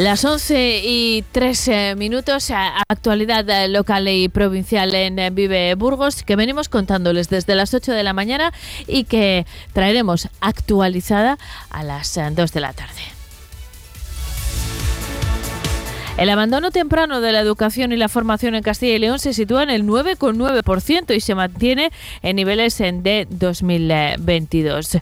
Las 11 y 3 minutos, actualidad local y provincial en Vive Burgos, que venimos contándoles desde las 8 de la mañana y que traeremos actualizada a las 2 de la tarde. El abandono temprano de la educación y la formación en Castilla y León se sitúa en el 9,9% y se mantiene en niveles de 2022.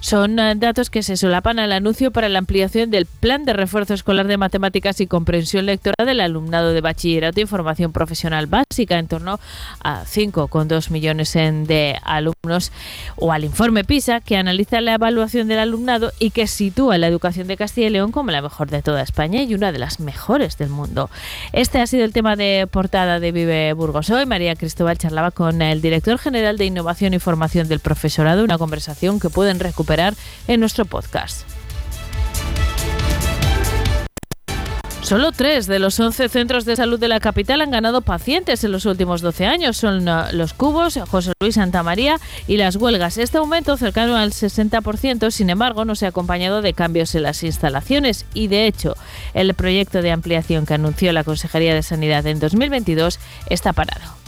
Son eh, datos que se solapan al anuncio para la ampliación del plan de refuerzo escolar de matemáticas y comprensión lectora del alumnado de bachillerato y formación profesional básica, en torno a 5,2 millones de alumnos, o al informe PISA, que analiza la evaluación del alumnado y que sitúa la educación de Castilla y León como la mejor de toda España y una de las mejores Este ha sido el tema de portada de Vive Burgos hoy. María Cristóbal charlaba con el director general de Innovación y Formación del Profesorado, una conversación que pueden recuperar en nuestro podcast. Solo tres de los 11 centros de salud de la capital han ganado pacientes en los últimos 12 años. Son uh, los Cubos, José Luis Santa María y las huelgas. Este aumento, cercano al 60%, sin embargo, no se ha acompañado de cambios en las instalaciones y, de hecho, el proyecto de ampliación que anunció la Consejería de Sanidad en 2022 está parado.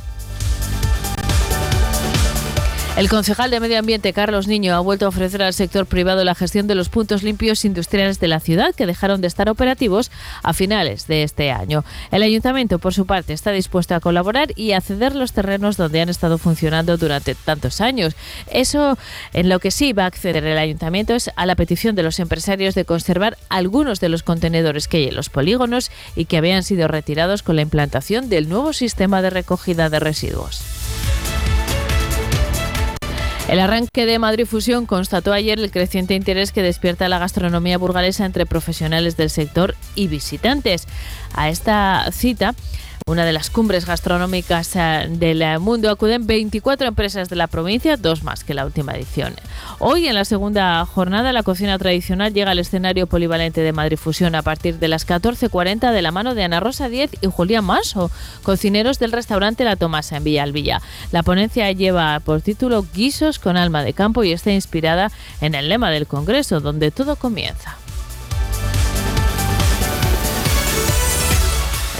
El concejal de Medio Ambiente, Carlos Niño, ha vuelto a ofrecer al sector privado la gestión de los puntos limpios industriales de la ciudad que dejaron de estar operativos a finales de este año. El ayuntamiento, por su parte, está dispuesto a colaborar y a ceder los terrenos donde han estado funcionando durante tantos años. Eso en lo que sí va a acceder el ayuntamiento es a la petición de los empresarios de conservar algunos de los contenedores que hay en los polígonos y que habían sido retirados con la implantación del nuevo sistema de recogida de residuos. El arranque de Madrid Fusión constató ayer el creciente interés que despierta la gastronomía burgalesa entre profesionales del sector y visitantes. A esta cita una de las cumbres gastronómicas eh, del mundo, acuden 24 empresas de la provincia, dos más que la última edición. Hoy, en la segunda jornada, la cocina tradicional llega al escenario polivalente de Madrid Fusión a partir de las 14.40 de la mano de Ana Rosa Diez y Julián Maso, cocineros del restaurante La Tomasa en Villalvilla. La ponencia lleva por título Guisos con alma de campo y está inspirada en el lema del Congreso, donde todo comienza.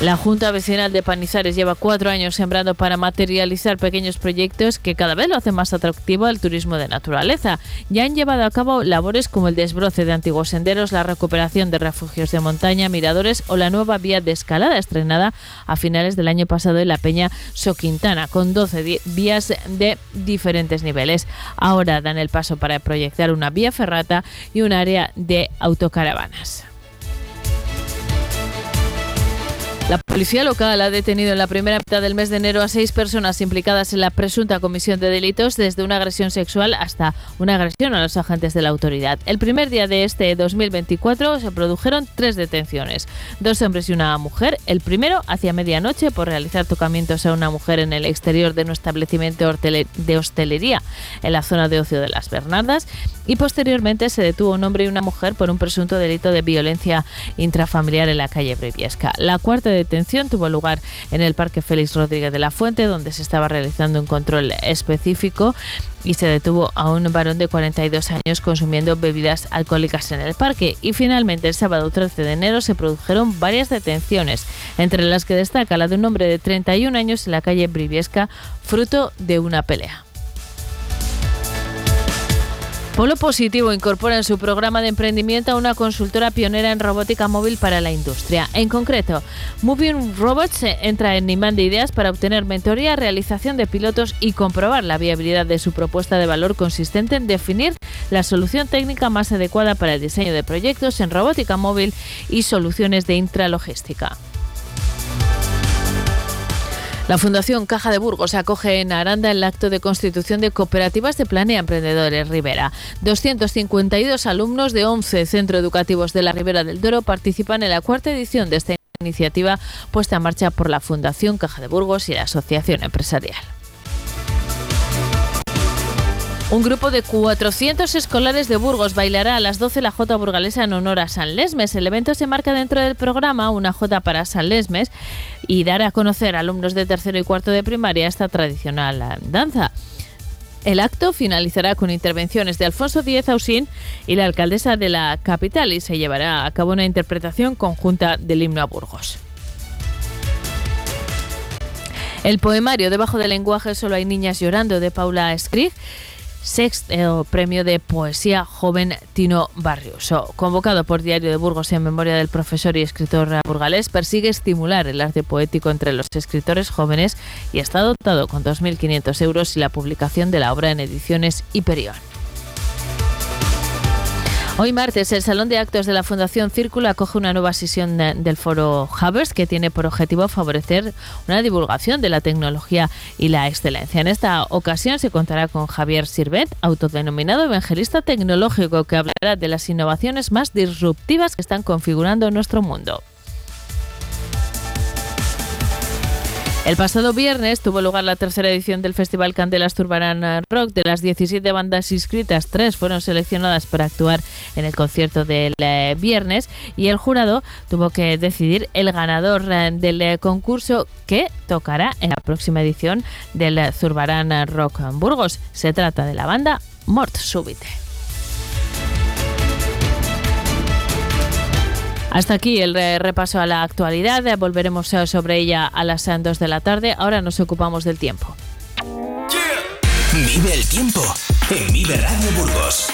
La Junta Vecinal de Panizares lleva cuatro años sembrando para materializar pequeños proyectos que cada vez lo hacen más atractivo al turismo de naturaleza. Ya han llevado a cabo labores como el desbroce de antiguos senderos, la recuperación de refugios de montaña, miradores o la nueva vía de escalada estrenada a finales del año pasado en la Peña Soquintana, con 12 vías de diferentes niveles. Ahora dan el paso para proyectar una vía ferrata y un área de autocaravanas. La policía local ha detenido en la primera mitad del mes de enero a seis personas implicadas en la presunta comisión de delitos, desde una agresión sexual hasta una agresión a los agentes de la autoridad. El primer día de este 2024 se produjeron tres detenciones, dos hombres y una mujer. El primero hacia medianoche por realizar tocamientos a una mujer en el exterior de un establecimiento de hostelería en la zona de ocio de las Bernardas y posteriormente se detuvo un hombre y una mujer por un presunto delito de violencia intrafamiliar en la calle Breviesca. La cuarta detención tuvo lugar en el Parque Félix Rodríguez de la Fuente, donde se estaba realizando un control específico y se detuvo a un varón de 42 años consumiendo bebidas alcohólicas en el parque. Y finalmente el sábado 13 de enero se produjeron varias detenciones, entre las que destaca la de un hombre de 31 años en la calle Briviesca, fruto de una pelea. Polo Positivo incorpora en su programa de emprendimiento a una consultora pionera en robótica móvil para la industria. En concreto, Moving Robots entra en Imán de Ideas para obtener mentoría, realización de pilotos y comprobar la viabilidad de su propuesta de valor consistente en definir la solución técnica más adecuada para el diseño de proyectos en robótica móvil y soluciones de intralogística. La Fundación Caja de Burgos acoge en Aranda el acto de constitución de cooperativas de Planea Emprendedores Rivera. 252 alumnos de 11 centros educativos de la Ribera del Duero participan en la cuarta edición de esta iniciativa puesta en marcha por la Fundación Caja de Burgos y la Asociación Empresarial. Un grupo de 400 escolares de Burgos bailará a las 12 la Jota burgalesa en honor a San Lesmes. El evento se marca dentro del programa Una Jota para San Lesmes y dar a conocer a alumnos de tercero y cuarto de primaria esta tradicional danza. El acto finalizará con intervenciones de Alfonso Díez Ausín y la alcaldesa de la capital y se llevará a cabo una interpretación conjunta del himno a Burgos. El poemario Debajo del lenguaje solo hay niñas llorando de Paula Skrig sexto premio de poesía joven Tino Barrioso. Convocado por Diario de Burgos en memoria del profesor y escritor burgalés, persigue estimular el arte poético entre los escritores jóvenes y está dotado con 2.500 euros y la publicación de la obra en ediciones Hiperión. Hoy martes, el Salón de Actos de la Fundación Círculo acoge una nueva sesión del foro Havers que tiene por objetivo favorecer una divulgación de la tecnología y la excelencia. En esta ocasión se contará con Javier Sirvet, autodenominado evangelista tecnológico, que hablará de las innovaciones más disruptivas que están configurando nuestro mundo. El pasado viernes tuvo lugar la tercera edición del Festival Candelas Turbarán Rock. De las 17 bandas inscritas, tres fueron seleccionadas para actuar en el concierto del eh, viernes y el jurado tuvo que decidir el ganador eh, del eh, concurso que tocará en la próxima edición del Zurbarán Rock Burgos. Se trata de la banda Mort Subite. Hasta aquí el repaso a la actualidad. Volveremos sobre ella a las 2 de la tarde. Ahora nos ocupamos del tiempo. Vive el tiempo en Vive Radio Burgos.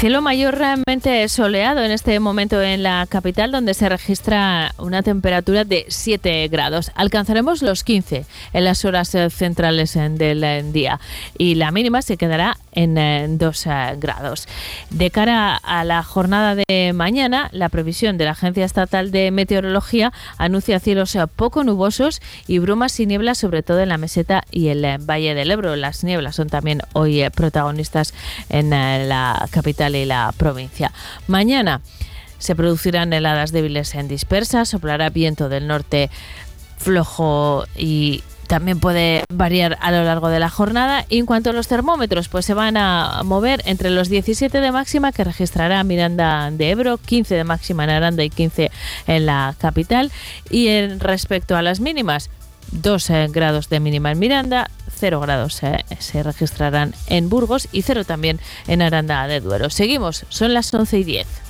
Cielo mayormente soleado en este momento en la capital, donde se registra una temperatura de 7 grados. Alcanzaremos los 15 en las horas eh, centrales eh, del eh, día y la mínima se quedará en 2 grados. De cara a la jornada de mañana, la previsión de la Agencia Estatal de Meteorología anuncia cielos poco nubosos y brumas y nieblas, sobre todo en la meseta y el Valle del Ebro. Las nieblas son también hoy protagonistas en la capital y la provincia. Mañana se producirán heladas débiles en dispersas, soplará viento del norte flojo y también puede variar a lo largo de la jornada. Y en cuanto a los termómetros, pues se van a mover entre los 17 de máxima que registrará Miranda de Ebro, 15 de máxima en Aranda y 15 en la capital. Y en respecto a las mínimas, 2 eh, grados de mínima en Miranda, 0 grados se registrarán en Burgos y 0 también en Aranda de Duero. Seguimos, son las 11 y 10.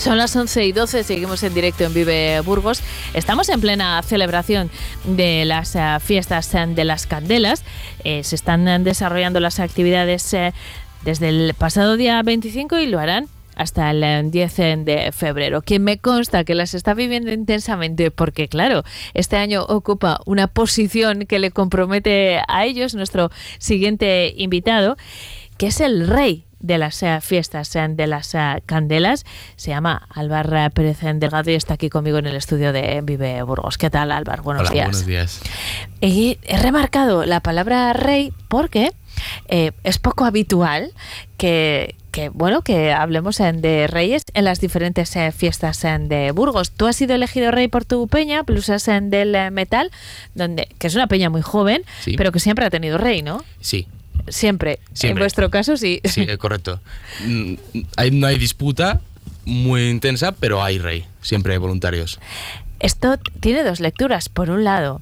Son las 11 y 12, seguimos en directo en Vive Burgos. Estamos en plena celebración de las eh, fiestas eh, de las candelas. Eh, se están desarrollando las actividades desde el pasado día 25 y lo harán hasta el 10 de febrero. Quien me consta que las está viviendo intensamente, porque claro, este año ocupa una posición que le compromete a ellos, nuestro siguiente invitado, que es el rey de las uh, fiestas de las uh, candelas. Se llama Álvaro Pérez Delgado y está aquí conmigo en el estudio de Vive Burgos. ¿Qué tal, Álvaro? Buenos Hola, días. Buenos días. Y he remarcado la palabra rey porque eh, es poco habitual que, que, bueno, que hablemos de reyes en las diferentes eh, fiestas de Burgos. Tú has sido elegido rey por tu peña, Plusas del eh, Metal, donde, que es una peña muy joven, Sí. pero que siempre ha tenido rey, ¿no? Sí, Siempre. En vuestro caso, sí. sí, eh, correcto. Mm, hay- no hay disputa muy intensa, pero hay rey. Siempre hay voluntarios. Esto tiene dos lecturas. Por un lado,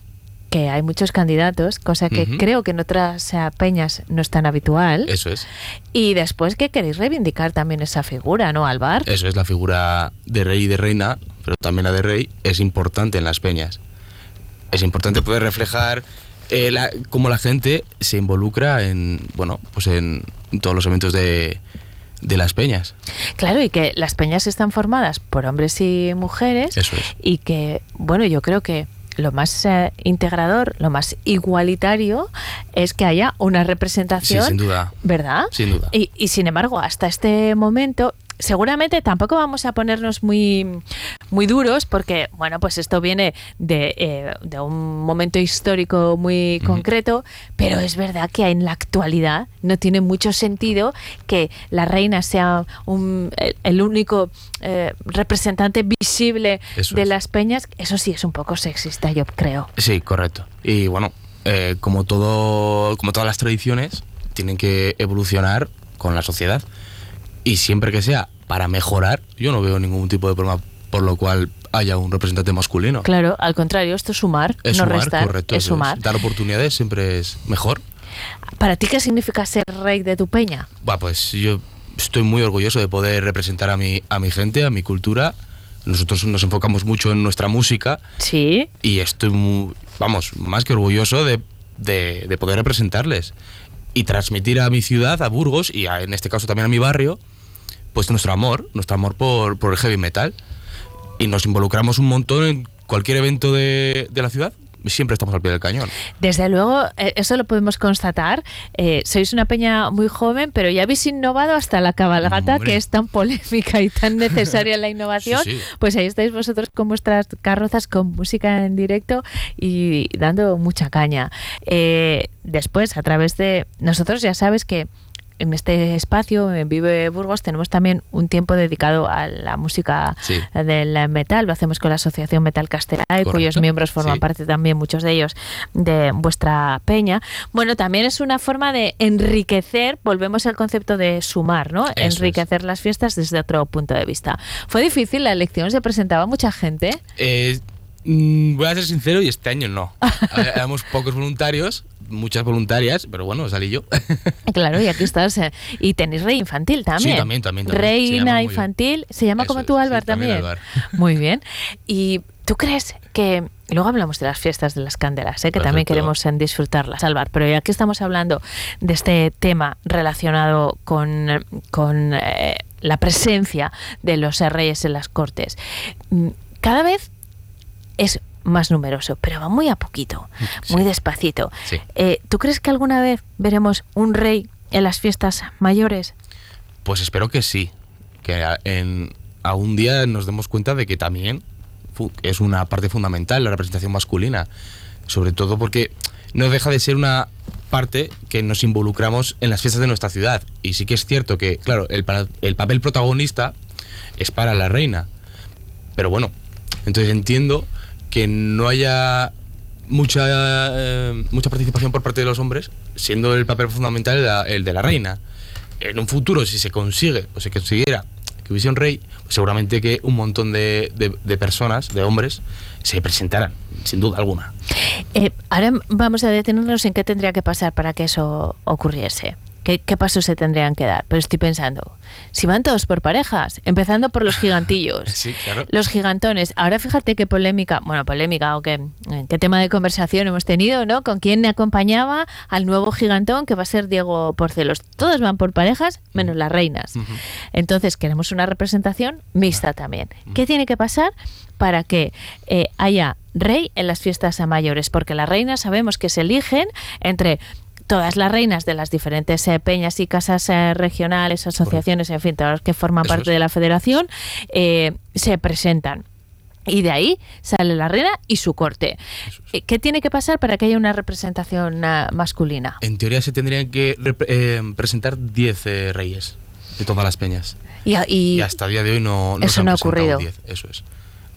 que hay muchos candidatos, cosa que creo que en otras eh, peñas no es tan habitual. Eso es. Y después que queréis reivindicar también esa figura, ¿no, Alvar? Eso es la figura de rey y de reina, pero también la de rey es importante en las peñas. Es importante poder reflejar eh, la- cómo la gente se involucra en, bueno, pues en todos los eventos de, de las peñas. Claro, y que las peñas están formadas por hombres y mujeres. Eso es. Y que, bueno, yo creo que lo más eh, integrador, lo más igualitario es que haya una representación. Sí, sin duda. ¿Verdad? Sin duda. Y, y sin embargo, hasta este momento, seguramente tampoco vamos a ponernos muy, muy duros porque, bueno, pues esto viene de, eh, de un momento histórico muy concreto, pero es verdad que en la actualidad no tiene mucho sentido que la reina sea un- el, el único eh, representante visible Eso de es. las peñas. Eso sí es un poco sexista, yo creo. Sí, correcto. Y bueno, eh, como todo, como todas las tradiciones, tienen que evolucionar con la sociedad. Y siempre que sea para mejorar, yo no veo ningún tipo de problema por lo cual haya un representante masculino. Claro, al contrario, esto es sumar, Es no sumar, restar, correcto. es sumar. Dar oportunidades siempre es mejor. ¿Para ti qué significa ser rey de tu peña? Buah, pues yo estoy muy orgulloso de poder representar a mi, a mi gente, a mi cultura. Nosotros nos enfocamos mucho en nuestra música Sí, y estoy, muy, vamos, más que orgulloso de, de- de poder representarles y transmitir a mi ciudad, a Burgos y a- en este caso también a mi barrio, pues nuestro amor, nuestro amor por, por el heavy metal. Y nos involucramos un montón en cualquier evento de, de la ciudad, siempre estamos al pie del cañón. desde luego, eh, eso lo podemos constatar. Eh, sois una peña muy joven, pero ya habéis innovado hasta la cabalgata, Hombre. que es tan polémica y tan necesaria la innovación. Sí, sí. Pues ahí estáis vosotros con vuestras carrozas, con música en directo y dando mucha caña. Eh, después, a través de nosotros, ya sabes que en este espacio, en Vive Burgos, tenemos también un tiempo dedicado a la música Sí. del metal. Lo hacemos con la Asociación Metal Castellá, cuyos miembros forman Sí. parte también, muchos de ellos, de vuestra peña. Bueno, también es una forma de enriquecer, volvemos al concepto de sumar, ¿no? enriquecer las fiestas desde otro punto de vista. ¿Fue difícil la elección? ¿Se presentaba mucha gente? Eh, mm, voy a ser sincero y este año no. Éramos pocos voluntarios, muchas voluntarias, pero bueno, salí yo. Claro, y aquí estás. eh, Y tenéis rey infantil también. Sí, también, también, también. Reina infantil. Se llama Eso como tú, sí, Álvaro, también también. Muy bien. ¿Y tú crees que... Luego hablamos de las fiestas de las candelas, ¿eh? que también queremos en disfrutarlas, Álvaro. Pero ya que estamos hablando de este tema relacionado con, eh, con eh, la presencia de los eh, reyes en las cortes, mm, cada vez es más numeroso, pero va muy a poquito, Sí. muy despacito. Sí. Eh, ¿Tú crees que alguna vez veremos un rey en las fiestas mayores? Pues espero que sí, que a- en algún día nos demos cuenta de que también fu- es una parte fundamental la representación masculina, sobre todo porque no deja de ser una parte que nos involucramos en las fiestas de nuestra ciudad. Y sí que es cierto que, claro, el, el papel protagonista es para la reina. Pero bueno, entonces entiendo que no haya mucha, eh, mucha participación por parte de los hombres, siendo el papel fundamental el de la reina. En un futuro, si se consigue, o se consiguiera que hubiese un rey, pues seguramente que un montón de, de- de personas, de hombres, se presentaran, sin duda alguna. Eh, ahora vamos a detenernos en qué tendría que pasar para que eso ocurriese. ¿Qué, qué pasos se tendrían que dar? Pero estoy pensando, si van todos por parejas, empezando por los gigantillos. Sí, claro. Los gigantones. Ahora fíjate qué polémica, bueno, polémica o qué, eh, qué tema de conversación hemos tenido, ¿no? Con quién acompañaba al nuevo gigantón que va a ser Diego Porcelos. Todos van por parejas, menos las reinas. Entonces queremos una representación mixta también. ¿Qué tiene que pasar para que eh, haya rey en las fiestas mayores? Porque las reinas sabemos que se eligen entre todas las reinas de las diferentes eh, peñas y casas eh, regionales, asociaciones, en fin, todas las que forman Eso parte es. de la federación, eh, se presentan. Y de ahí sale la reina y su corte. ¿Qué tiene que pasar para que haya una representación masculina? En teoría se tendrían que presentar 10 eh, reyes de todas las peñas. Y, y Y hasta el día de hoy no, no Eso se han no ha ocurrido. 10, eso es.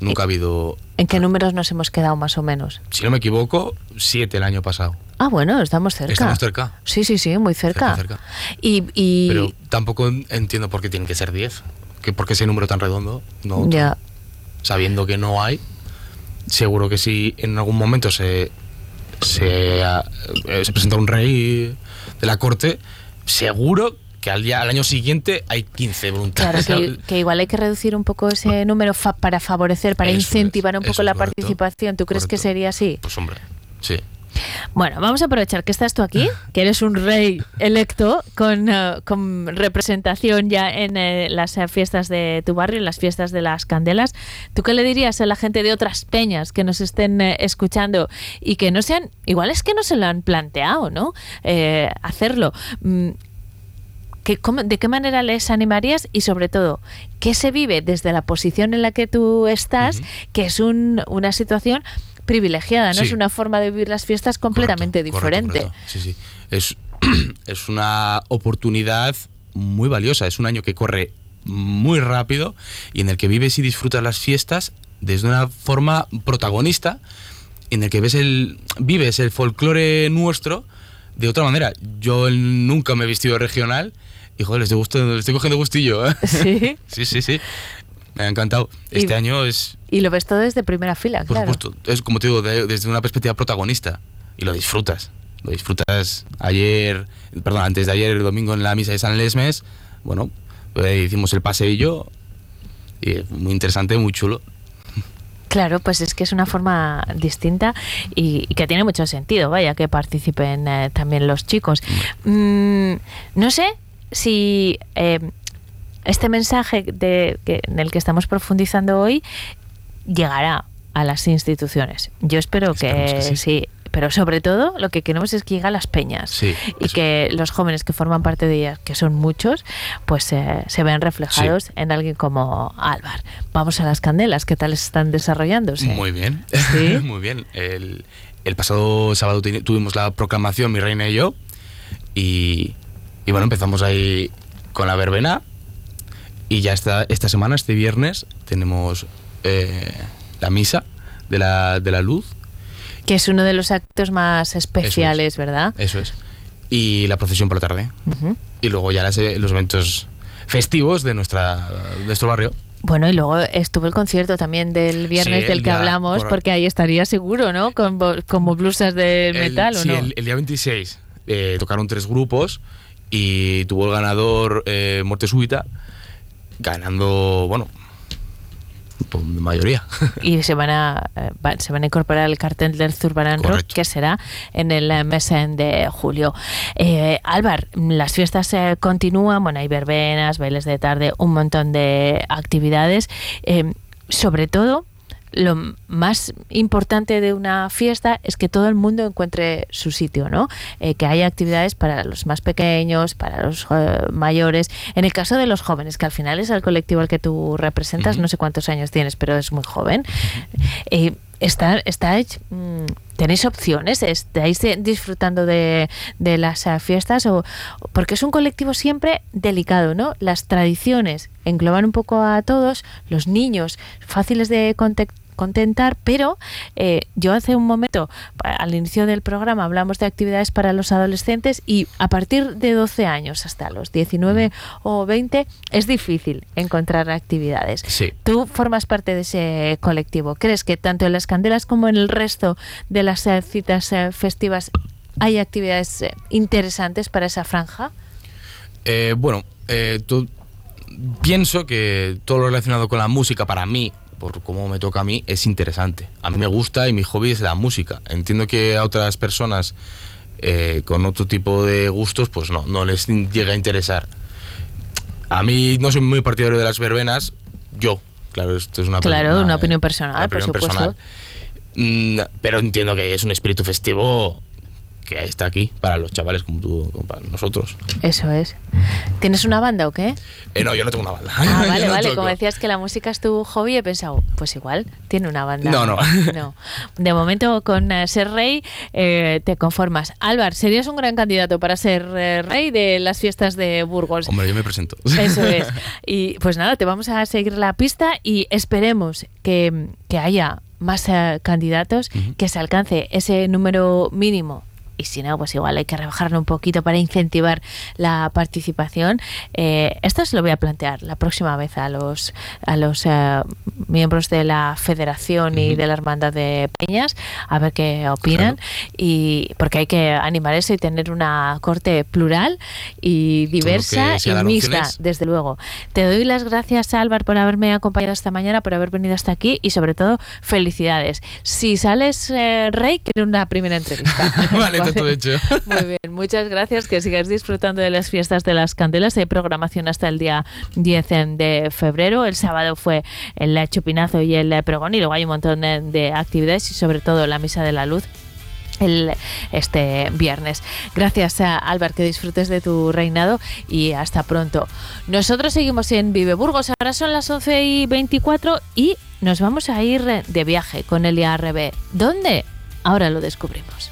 Nunca ha habido, ¿En qué números nos hemos quedado más o menos? si no me equivoco, 7 el año pasado. Ah, bueno, estamos cerca. Estamos cerca. Sí, sí, sí, muy cerca. Cerca, cerca. Y, y- Pero tampoco entiendo por qué tienen que ser 10. Que ¿Por qué ese número tan redondo? No ya, Sabiendo que no hay, seguro que si en algún momento se, se, ah, eh, se presenta un rey de la corte, seguro que al, día, al año siguiente hay 15 voluntarios. claro, que, que igual hay que reducir un poco ese número fa- para favorecer, para Eso es, incentivar un poco la correcto, participación. ¿Tú crees que sería así? Pues hombre, sí. Bueno, vamos a aprovechar que estás tú aquí, que eres un rey electo con, eh, con representación ya en eh, las fiestas de tu barrio, en las fiestas de las candelas. ¿Tú qué le dirías a la gente de otras peñas que nos estén eh, escuchando y que no sean, igual es que no se lo han planteado, ¿no? Eh, hacerlo. Mm, ¿Qué- cómo- ¿De qué manera les animarías? Y sobre todo, ¿qué se vive desde la posición en la que tú estás, que es un- una situación privilegiada, no Sí. es una forma de vivir las fiestas completamente Correcto, correcto, diferente? correcto. Sí, sí. Es, es una oportunidad muy valiosa. Es un año que corre muy rápido y en el que vives y disfrutas las fiestas desde una forma protagonista, en el que ves el, vives el folclore nuestro de otra manera. Yo nunca me he vestido regional y joder, le estoy, gustando- le estoy cogiendo gustillo. ¿eh? Sí. sí, sí, sí. Me ha encantado. Este Y- año es, Y lo ves todo desde primera fila, por claro. supuesto, es como te digo, de- desde una perspectiva protagonista. Y lo disfrutas. Lo disfrutas ayer, perdón, antes de ayer, el domingo en la misa de San Lesmes. Bueno, eh, hicimos el paseillo. Y eh, muy interesante, muy chulo. Claro, pues es que es una forma distinta y, y que tiene mucho sentido, vaya, que participen eh, también los chicos. Mm, no sé si eh, este mensaje de, que, en el que estamos profundizando hoy llegará a las instituciones. Yo espero que, sí. sí. Pero sobre todo lo que queremos es que llegue a las peñas Sí, y eso. que los jóvenes que forman parte de ellas, que son muchos, pues eh, se vean reflejados en alguien como Álvar. Vamos a las candelas, ¿qué tal están desarrollándose? Muy bien. Muy bien. El, el pasado sábado tu- tuvimos la proclamación, mi reina y yo. Y, y bueno, empezamos ahí con la verbena. Y ya esta, esta semana, este viernes, tenemos eh, la misa de la, de la luz. Que es uno de los actos más especiales, ¿verdad? Eso es. Y la procesión por la tarde. Y luego ya las, los eventos festivos de, nuestra, de nuestro barrio. Bueno, y luego estuvo el concierto también del viernes Sí, del el que día- hablamos, por- porque ahí estaría seguro, ¿no? Con, como blusas de El- metal, ¿o sí, no? el, el día 26 eh, tocaron tres grupos y tuvo el ganador eh, Muerte Súbita, ganando, bueno, por mayoría. Y se van a eh, se van a incorporar al cartel del Zurbarán Rock, que será en el eh, mes eh, de julio. Eh, Álvar, las fiestas eh, continúan, bueno, hay verbenas, bailes de tarde, un montón de actividades. Eh, sobre todo, lo más importante de una fiesta es que todo el mundo encuentre su sitio, ¿no? Eh, que haya actividades para los más pequeños, para los eh, mayores. En el caso de los jóvenes, que al final es el colectivo al que tú representas, Ujú. no sé cuántos años tienes, pero es muy joven. Eh, está, estáis, mm, ¿Tenéis opciones? ¿Estáis disfrutando de, de las eh, fiestas? O, porque es un colectivo siempre delicado, ¿no? Las tradiciones engloban un poco a todos, los niños fáciles de conte- contentar, pero eh, yo hace un momento, al inicio del programa, hablamos de actividades para los adolescentes y a partir de 12 años hasta los 19 o 20 es difícil encontrar actividades. Sí. Tú formas parte de ese colectivo. ¿Crees que tanto en las candelas como en el resto de las eh, citas eh, festivas hay actividades interesantes para esa franja? Eh, bueno, eh, tú- pienso que todo lo relacionado con la música para mí, por cómo me toca a mí, es interesante. A mí me gusta y mi hobby es la música. Entiendo que a otras personas eh, con otro tipo de gustos, pues no, no les llega a interesar. A mí no soy muy partidario de las verbenas, yo. Claro, esto es una Claro, una opinión personal, por supuesto. Mm, pero entiendo que es un espíritu festivo que está aquí para los chavales como tú, como para nosotros. Eso es. ¿Tienes una banda o qué? Eh, no, yo no tengo una banda. Ah, vale, no vale. toco. Como decías que la música es tu hobby, he pensado, pues igual, tiene una banda. No, no. No. De momento, con eh, ser rey, eh, te conformas. Álvar, serías un gran candidato para ser eh, rey de las fiestas de Burgos. Hombre, yo me presento. Eso es. Y pues nada, te vamos a seguir la pista y esperemos que, que haya más eh, candidatos, que se alcance ese número mínimo. Y si no, pues igual hay que rebajarlo un poquito para incentivar la participación. Eh, esto se lo voy a plantear la próxima vez a los, a los eh, miembros de la federación y de la hermandad de Peñas, a ver qué opinan. Y porque hay que animar eso y tener una corte plural y diversa y mixta, desde luego. Te doy las gracias, Álvaro, por haberme acompañado esta mañana, por haber venido hasta aquí y sobre todo, felicidades. Si sales eh, rey, quiero una primera entrevista. vale, hecho. Muy bien, muchas gracias. Que sigas disfrutando de las fiestas de las candelas. Hay programación hasta el día 10 de febrero. El sábado fue el chupinazo y el pregón y luego hay un montón de, de actividades y sobre todo la misa de la luz el, este viernes. Gracias a Álvaro, que disfrutes de tu reinado y hasta pronto. Nosotros seguimos en Vive Burgos, ahora son las 11 y 24 y nos vamos a ir de viaje con el IARB. ¿Dónde? Ahora lo descubrimos.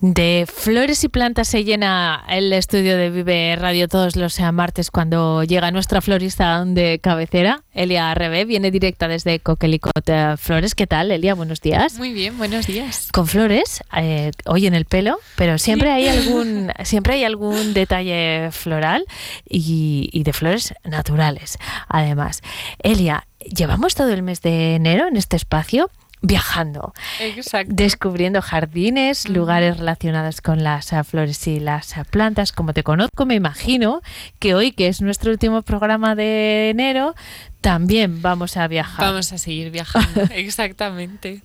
De flores y plantas se llena el estudio de Vive Radio todos los eh, martes cuando llega nuestra florista de cabecera, Elia Arrebe, viene directa desde Coquelicot eh, Flores. ¿Qué tal, Elia? Buenos días. Muy bien, buenos días. Con flores, eh, hoy en el pelo, pero siempre Sí. hay algún, siempre hay algún detalle floral y, y de flores naturales. Además, Elia, llevamos todo el mes de enero en este espacio viajando, Exacto. descubriendo jardines, lugares relacionados con las ah, flores y las ah, plantas. Como te conozco, me imagino que hoy, que es nuestro último programa de enero, también vamos a viajar. Vamos a seguir viajando, exactamente.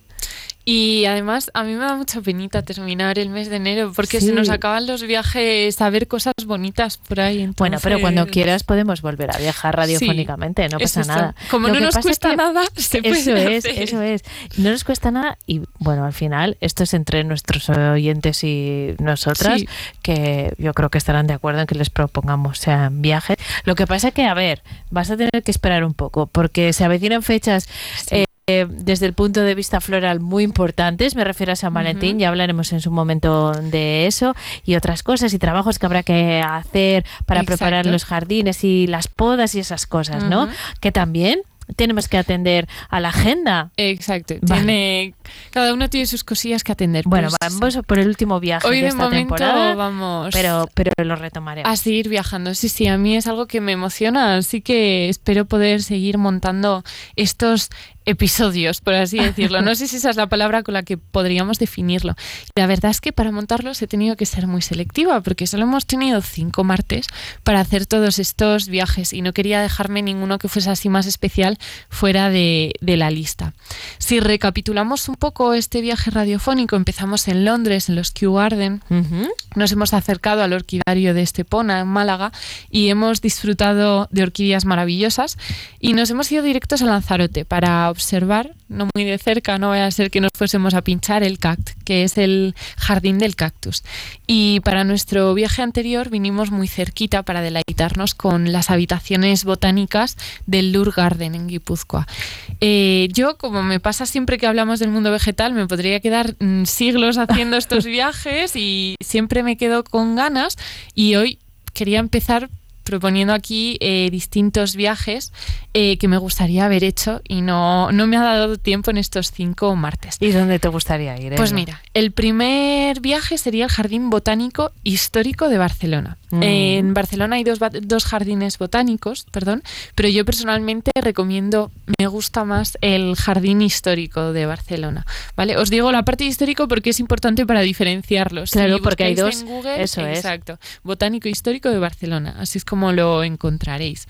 Y además, a mí me da mucha penita terminar el mes de enero porque Sí. se nos acaban los viajes a ver cosas bonitas por ahí. Bueno, pero cuando entonces- quieras podemos volver a viajar radiofónicamente, no Eso pasa está. nada. Como Lo no nos es cuesta que- nada, se puede Eso es, eso es. No nos cuesta nada y bueno, al final esto es entre nuestros oyentes y nosotras, Sí. que yo creo que estarán de acuerdo en que les propongamos eh, viajes. Lo que pasa es que, a ver, vas a tener que esperar un poco porque se avecinan fechas eh, eh, desde el punto de vista floral muy importantes, me refiero a San Valentín, ya hablaremos en su momento de eso y otras cosas y trabajos que habrá que hacer para Exacto. preparar los jardines y las podas y esas cosas, ¿no? Que también tenemos que atender a la agenda. Exacto. Tiene, cada uno tiene sus cosillas que atender. Bueno, Pues, vamos por el último viaje hoy de de esta momento temporada, vamos pero, pero lo retomaremos. a seguir viajando. Sí, sí, a mí es algo que me emociona, así que espero poder seguir montando estos episodios, por así decirlo. No sé si esa es la palabra con la que podríamos definirlo. La verdad es que para montarlos he tenido que ser muy selectiva, porque solo hemos tenido cinco martes para hacer todos estos viajes y no quería dejarme ninguno que fuese así más especial fuera de, de la lista. Si recapitulamos un poco este viaje radiofónico, empezamos en Londres, en los Kew Garden, nos hemos acercado al orquidario de Estepona, en Málaga, y hemos disfrutado de orquídeas maravillosas. Y nos hemos ido directos a Lanzarote para observar, no muy de cerca, no vaya a ser que nos fuésemos a pinchar el CACT, que es el jardín del cactus. Y para nuestro viaje anterior vinimos muy cerquita para deleitarnos con las habitaciones botánicas del Lur Garden en Guipúzcoa. Eh, yo, como me pasa siempre que hablamos del mundo vegetal, me podría quedar mm, siglos haciendo estos viajes y siempre me quedo con ganas. Y hoy quería empezar proponiendo aquí eh, distintos viajes eh, que me gustaría haber hecho y no, no me ha dado tiempo en estos cinco martes. ¿Y dónde te gustaría ir? Pues Elena? mira, el primer viaje sería el Jardín Botánico Histórico de Barcelona. Mm. En Barcelona hay dos, dos jardines botánicos, perdón, pero yo personalmente recomiendo, me gusta más el Jardín Histórico de Barcelona. ¿Vale? Os digo la parte histórico porque es importante para diferenciarlos. Claro, porque hay dos, en Google, eso es. Exacto. Botánico Histórico de Barcelona. Así es como lo encontraréis.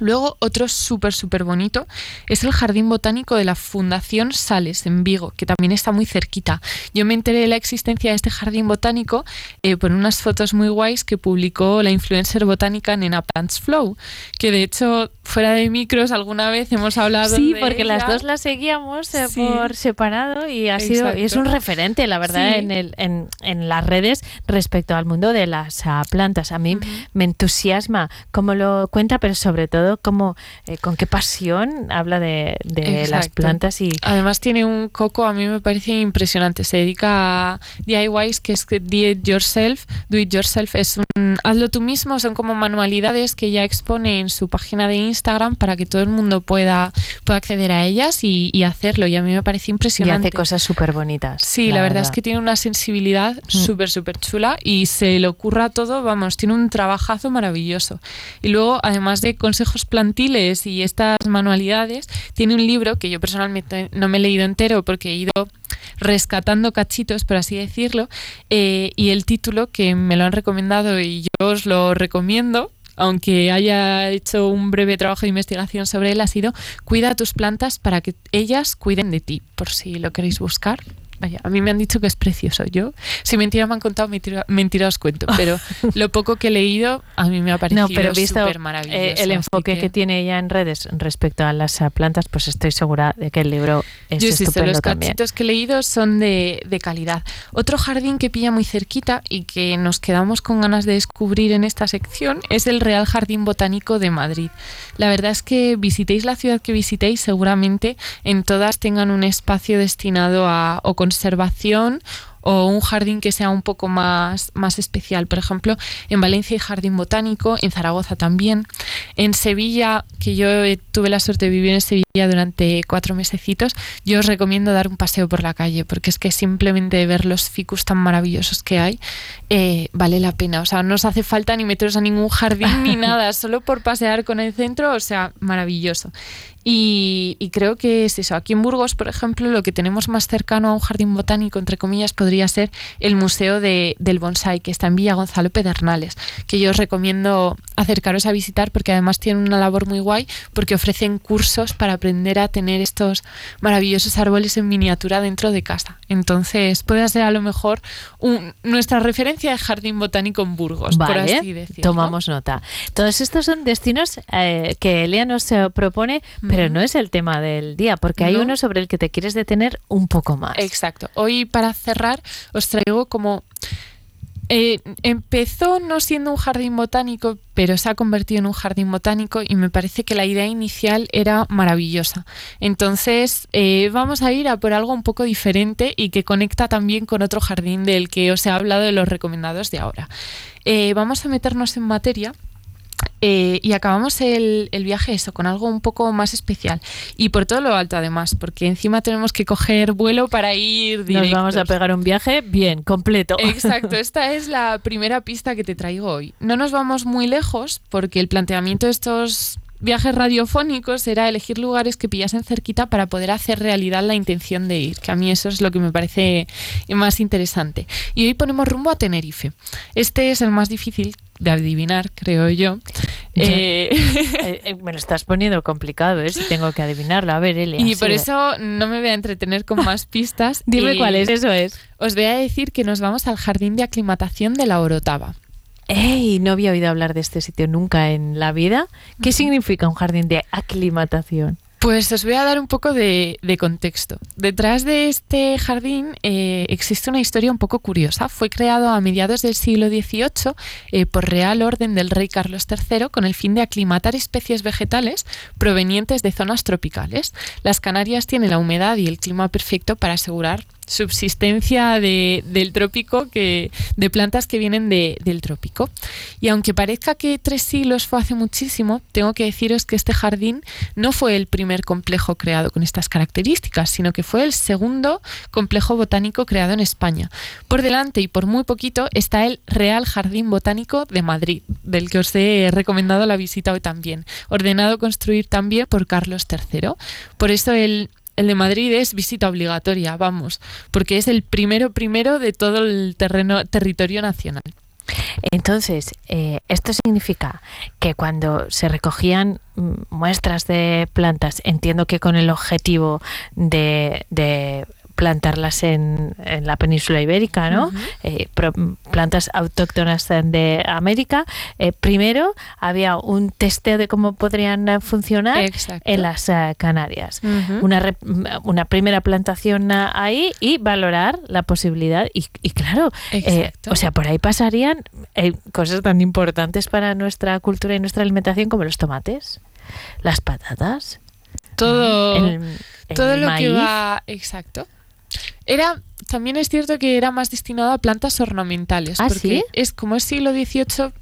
Luego, otro súper, súper bonito es el Jardín Botánico de la Fundación Sales en Vigo, que también está muy cerquita. Yo me enteré de la existencia de este jardín botánico eh, por unas fotos muy guays que publicó la influencer botánica Nena Plants Flow, que de hecho, fuera de micros, alguna vez hemos hablado Sí, de porque las dos las seguíamos eh, Sí. por separado y ha sido y es un referente, la verdad, Sí. en, el, en, en las redes respecto al mundo de las ah, plantas. A mí me entusiasma cómo lo cuenta, pero sobre todo cómo, eh, con qué pasión habla de, de las plantas y Además tiene un coco, a mí me parece impresionante. Se dedica a DIYs, que es que do it yourself. Do it yourself es un hazlo tú mismo, son como manualidades que ya expone en su página de Instagram para que todo el mundo pueda, pueda acceder a ellas y, y hacerlo. Y a mí me parece y impresionante. hace cosas súper bonitas. Sí, la, verdad. es que tiene una sensibilidad súper, súper chula y se le ocurra todo, vamos, tiene un trabajazo maravilloso. Y luego, además de consejos plantiles y estas manualidades, tiene un libro que yo personalmente no me he leído entero porque he ido rescatando cachitos, por así decirlo, eh, y el título que me lo han recomendado y yo os lo recomiendo, aunque haya hecho un breve trabajo de investigación sobre él, ha sido Cuida tus plantas para que ellas cuiden de ti, por si lo queréis buscar. Vaya, a mí me han dicho que es precioso. Yo, si mentira me han contado, mentira, mentira os cuento. Pero lo poco que he leído, a mí me ha parecido No, pero visto súper eh, maravilloso. el enfoque que... tiene ella en redes respecto a las plantas, pues estoy segura de que el libro es Yo estupendo los también. cachitos que he leído son de, de calidad. Otro jardín que pilla muy cerquita y que nos quedamos con ganas de descubrir en esta sección es el Real Jardín Botánico de Madrid. La verdad es que visitéis la ciudad que visitéis, seguramente en todas tengan un espacio destinado a o conservación o un jardín que sea un poco más, más especial. Por ejemplo, en Valencia hay jardín botánico, en Zaragoza también. En Sevilla, que yo tuve la suerte de vivir en Sevilla durante cuatro mesecitos, yo os recomiendo dar un paseo por la calle, porque es que simplemente ver los ficus tan maravillosos que hay eh, vale la pena. O sea, no os hace falta ni meteros a ningún jardín ni nada, solo por pasear con el centro, o sea, maravilloso. Y, y, creo que es eso. Aquí en Burgos, por ejemplo, lo que tenemos más cercano a un jardín botánico, entre comillas, podría ser el Museo de, del Bonsai, que está en Villa Gonzalo Pedernales, que yo os recomiendo acercaros a visitar porque además tienen una labor muy guay, porque ofrecen cursos para aprender a tener estos maravillosos árboles en miniatura dentro de casa. Entonces, puede ser a lo mejor un, nuestra referencia de jardín botánico en Burgos, vale, por así decirlo. Tomamos nota. Todos estos son destinos eh, que Elia nos eh, propone, pero no es el tema del día, porque hay No. uno sobre el que te quieres detener un poco más. Exacto. Hoy para cerrar os traigo como... eh, empezó no siendo un jardín botánico, pero se ha convertido en un jardín botánico y me parece que la idea inicial era maravillosa. Entonces eh, vamos a ir a por algo un poco diferente y que conecta también con otro jardín del que os he hablado de los recomendados de ahora. Eh, vamos a meternos en materia Eh, y acabamos el, el, viaje eso, con algo un poco más especial. Y por todo lo alto además, porque encima tenemos que coger vuelo para ir directos. Nos vamos a pegar un viaje bien, completo. Exacto, esta es la primera pista que te traigo hoy. No nos vamos muy lejos porque el planteamiento de estos viajes radiofónicos era elegir lugares que pillasen cerquita para poder hacer realidad la intención de ir, que a mí eso es lo que me parece más interesante. Y hoy ponemos rumbo a Tenerife. Este es el más difícil de adivinar, creo yo. Eh, eh, me lo estás poniendo complicado, ¿eh? Si tengo que adivinarlo. A ver, Elia. Y por eso no me voy a entretener con más pistas. Dime cuál es, eso es. Os voy a decir que nos vamos al jardín de aclimatación de la Orotava. ¡Ey! No había oído hablar de este sitio nunca en la vida. ¿Qué significa un jardín de aclimatación? Pues os voy a dar un poco de, contexto. Detrás de este jardín eh, existe una historia un poco curiosa. Fue creado a mediados del siglo XVIII eh, por real orden del rey Carlos III con el fin de aclimatar especies vegetales provenientes de zonas tropicales. Las Canarias tienen la humedad y el clima perfecto para asegurar subsistencia de, del trópico, de plantas que vienen de, del trópico. Y aunque parezca que tres siglos fue hace muchísimo, tengo que deciros que este jardín no fue el primer complejo creado con estas características, sino que fue el segundo complejo botánico creado en España. Por delante y por muy poquito está el Real Jardín Botánico de Madrid, del que os he recomendado la visita hoy también, ordenado construir también por Carlos III. Por eso el el de Madrid es visita obligatoria, vamos, porque es el primero primero de todo el terreno territorio nacional. Entonces, eh, esto significa que cuando se recogían mm, muestras de plantas, entiendo que con el objetivo de, de plantarlas en, en la península ibérica, ¿no? Eh, plantas autóctonas de América. Eh, primero había un testeo de cómo podrían eh, funcionar en las Canarias. una, una primera plantación ahí y valorar la posibilidad. Y, claro, o sea, por ahí pasarían cosas tan importantes para nuestra cultura y nuestra alimentación como los tomates, las patatas. Todo, todo lo que va. Exacto. Era, también es cierto que era más destinado a plantas ornamentales. ¿Ah, porque es como es siglo XVIII,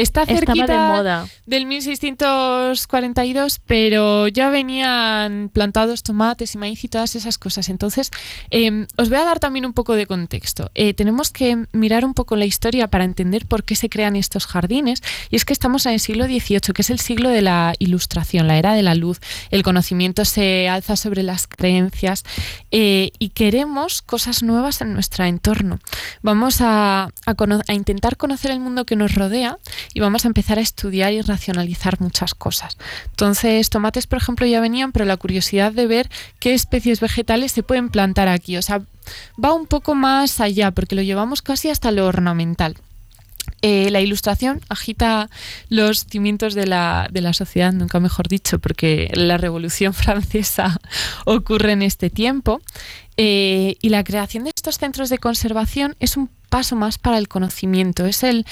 Está cerquita de moda. del 1642, pero ya venían plantados tomates y maíz y todas esas cosas. Entonces, em, os voy a dar también un poco de contexto. Eh, tenemos que mirar un poco la historia para entender por qué se crean estos jardines. Y es que estamos en el siglo XVIII, que es el siglo de la ilustración, la era de la luz. El conocimiento se alza sobre las creencias eh, y queremos cosas nuevas en nuestro entorno. Vamos a, a intentar conocer el mundo que nos rodea y vamos a empezar a estudiar y racionalizar muchas cosas. Entonces, tomates, por ejemplo, ya venían, pero la curiosidad de ver qué especies vegetales se pueden plantar aquí. O sea, va un poco más allá, porque lo llevamos casi hasta lo ornamental. Eh, la ilustración agita los cimientos de la, de la, sociedad, nunca mejor dicho, porque la Revolución Francesa ocurre en este tiempo. Eh, y la creación de estos centros de conservación es un paso más para el conocimiento. Es el.